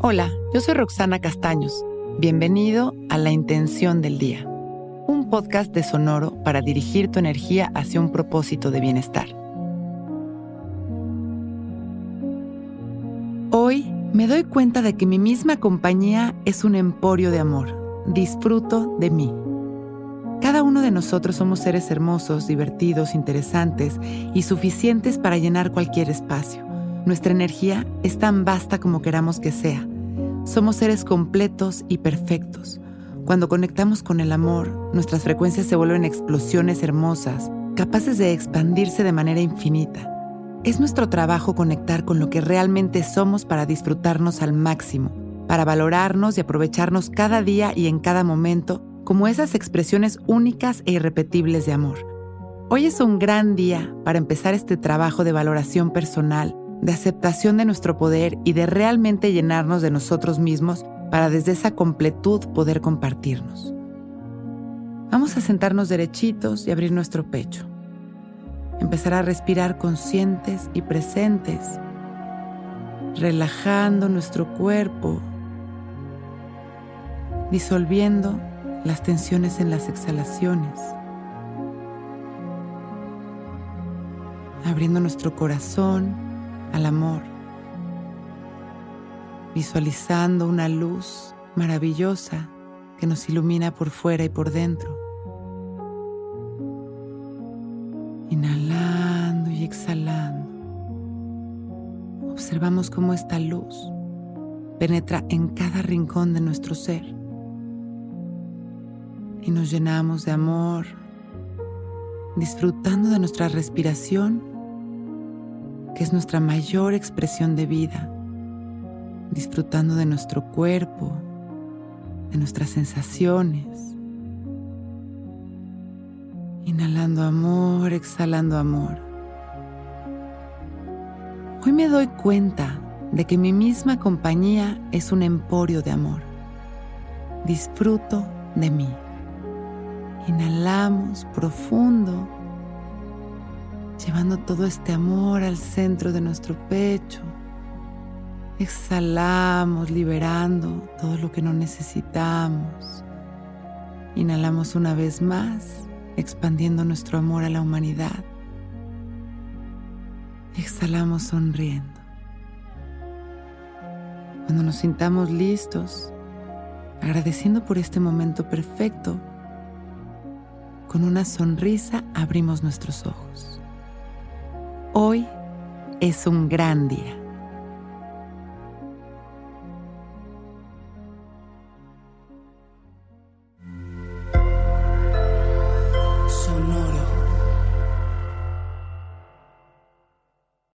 Hola, yo soy Roxana Castaños. Bienvenido a La Intención del Día, un podcast de Sonoro para dirigir tu energía hacia un propósito de bienestar. Hoy me doy cuenta de que mi misma compañía es un emporio de amor. Disfruto de mí. Cada uno de nosotros somos seres hermosos, divertidos, interesantes y suficientes para llenar cualquier espacio. Nuestra energía es tan vasta como queramos que sea. Somos seres completos y perfectos. Cuando conectamos con el amor, nuestras frecuencias se vuelven explosiones hermosas, capaces de expandirse de manera infinita. Es nuestro trabajo conectar con lo que realmente somos para disfrutarnos al máximo, para valorarnos y aprovecharnos cada día y en cada momento como esas expresiones únicas e irrepetibles de amor. Hoy es un gran día para empezar este trabajo de valoración personal, de aceptación de nuestro poder y de realmente llenarnos de nosotros mismos para desde esa completud poder compartirnos. Vamos a sentarnos derechitos y abrir nuestro pecho. Empezar a respirar conscientes y presentes, relajando nuestro cuerpo, disolviendo las tensiones en las exhalaciones, abriendo nuestro corazón al amor, visualizando una luz maravillosa que nos ilumina por fuera y por dentro. Inhalando y exhalando. Observamos cómo esta luz penetra en cada rincón de nuestro ser y nos llenamos de amor, disfrutando de nuestra respiración, que es nuestra mayor expresión de vida, disfrutando de nuestro cuerpo, de nuestras sensaciones, inhalando amor, exhalando amor. Hoy me doy cuenta de que mi misma compañía es un emporio de amor. Disfruto de mí. Inhalamos profundo, llevando todo este amor al centro de nuestro pecho. Exhalamos, liberando todo lo que no necesitamos. Inhalamos una vez más, expandiendo nuestro amor a la humanidad. Exhalamos sonriendo. Cuando nos sintamos listos, agradeciendo por este momento perfecto, con una sonrisa abrimos nuestros ojos. Hoy es un gran día.